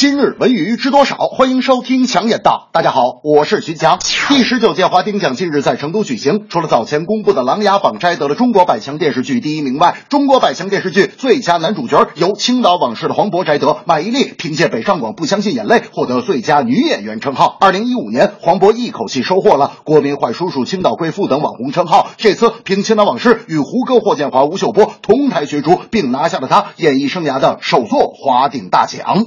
今日文娱知多少？欢迎收听强眼道。大家好，我是徐强。第十九届华鼎奖近日在成都举行。除了早前公布的《琅琊榜》摘得了中国百强电视剧第一名外，中国百强电视剧最佳男主角由《青岛往事》的黄渤摘得，马伊琍凭借《北上广不相信眼泪》获得最佳女演员称号。二零一五年，黄渤一口气收获了国民坏叔叔、青岛贵妇等网红称号。这次凭《青岛往事》与胡歌、霍建华、吴秀波同台角逐，并拿下了他演艺生涯的首座华鼎大奖。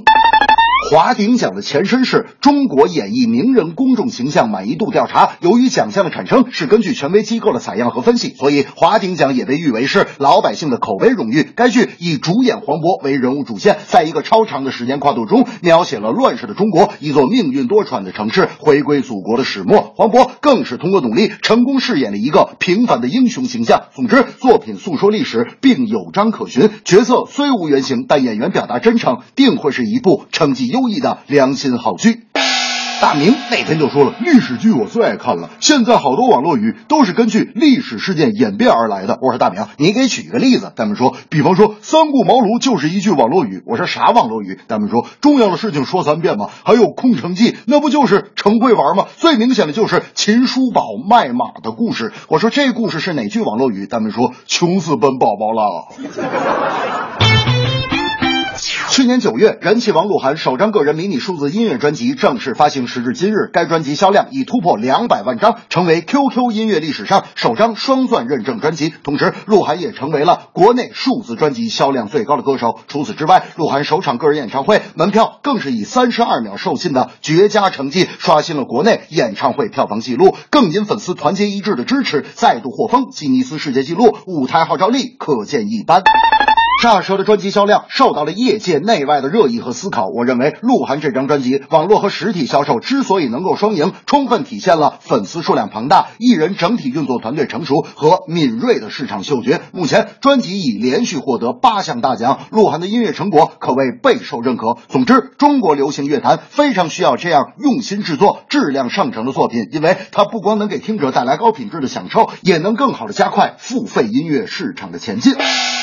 华鼎奖的前身是中国演艺名人公众形象满意度调查。由于奖项的产生是根据权威机构的采样和分析，所以华鼎奖也被誉为是老百姓的口碑荣誉。该剧以主演黄渤为人物主线，在一个超长的时间跨度中，描写了乱世的中国，一座命运多舛的城市回归祖国的始末。黄渤更是通过努力，成功饰演了一个平凡的英雄形象。总之，作品诉说历史，并有章可循。角色虽无原型，但演员表达真诚，定会是一部成绩。优异的良心好剧。大明那天就说了，历史剧我最爱看了。现在好多网络语都是根据历史事件演变而来的。我说大明，你给举一个例子。大明说，比方说三顾茅庐就是一句网络语。我说啥网络语？大明说，重要的事情说三遍嘛。还有空城计，那不就是成会玩吗？最明显的就是秦叔宝卖马的故事。我说这故事是哪句网络语？大明说，穷死本宝宝了。去年九月，人气王鹿晗首张个人迷你数字音乐专辑正式发行。时至今日，该专辑销量已突破两百万张，成为 QQ 音乐历史上首张双钻认证专辑。同时，鹿晗也成为了国内数字专辑销量最高的歌手。除此之外，鹿晗首场个人演唱会门票更是以三十二秒售罄的绝佳成绩，刷新了国内演唱会票房纪录，更因粉丝团结一致的支持，再度获封吉尼斯世界纪录，舞台号召力可见一斑。炸舌的专辑销量受到了业界内外的热议和思考。我认为，鹿晗这张专辑网络和实体销售之所以能够双赢，充分体现了粉丝数量庞大、艺人整体运作团队成熟和敏锐的市场嗅觉。目前，专辑已连续获得八项大奖，鹿晗的音乐成果可谓备受认可。总之，中国流行乐坛非常需要这样用心制作、质量上乘的作品，因为它不光能给听者带来高品质的享受，也能更好的加快付费音乐市场的前进。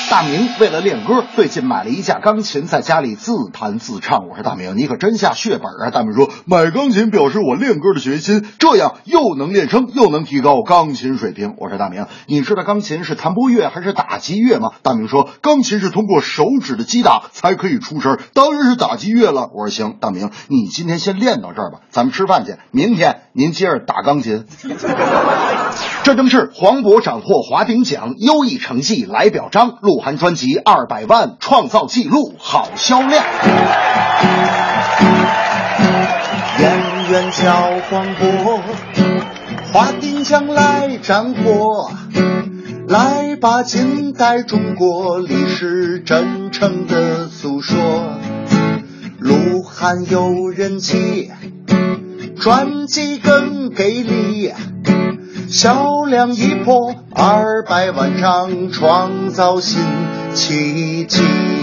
大明为了练歌，最近买了一架钢琴，在家里自弹自唱。我说大明，你可真下血本啊！大明说，买钢琴表示我练歌的决心，这样又能练声，又能提高钢琴水平。我说大明，你知道钢琴是弹拨乐还是打击乐吗？大明说，钢琴是通过手指的击打才可以出声，当然是打击乐了。我说行，大明，你今天先练到这儿吧，咱们吃饭去，明天您接着打钢琴。这正是黄渤斩获华鼎奖优异成绩来表彰，鹿晗专辑二百万创造纪录，好销量。演员叫黄渤，华鼎奖来斩获，来把近代中国历史真诚的诉说。鹿晗有人气，专辑更给力。销量一破二百万张，创造新奇迹。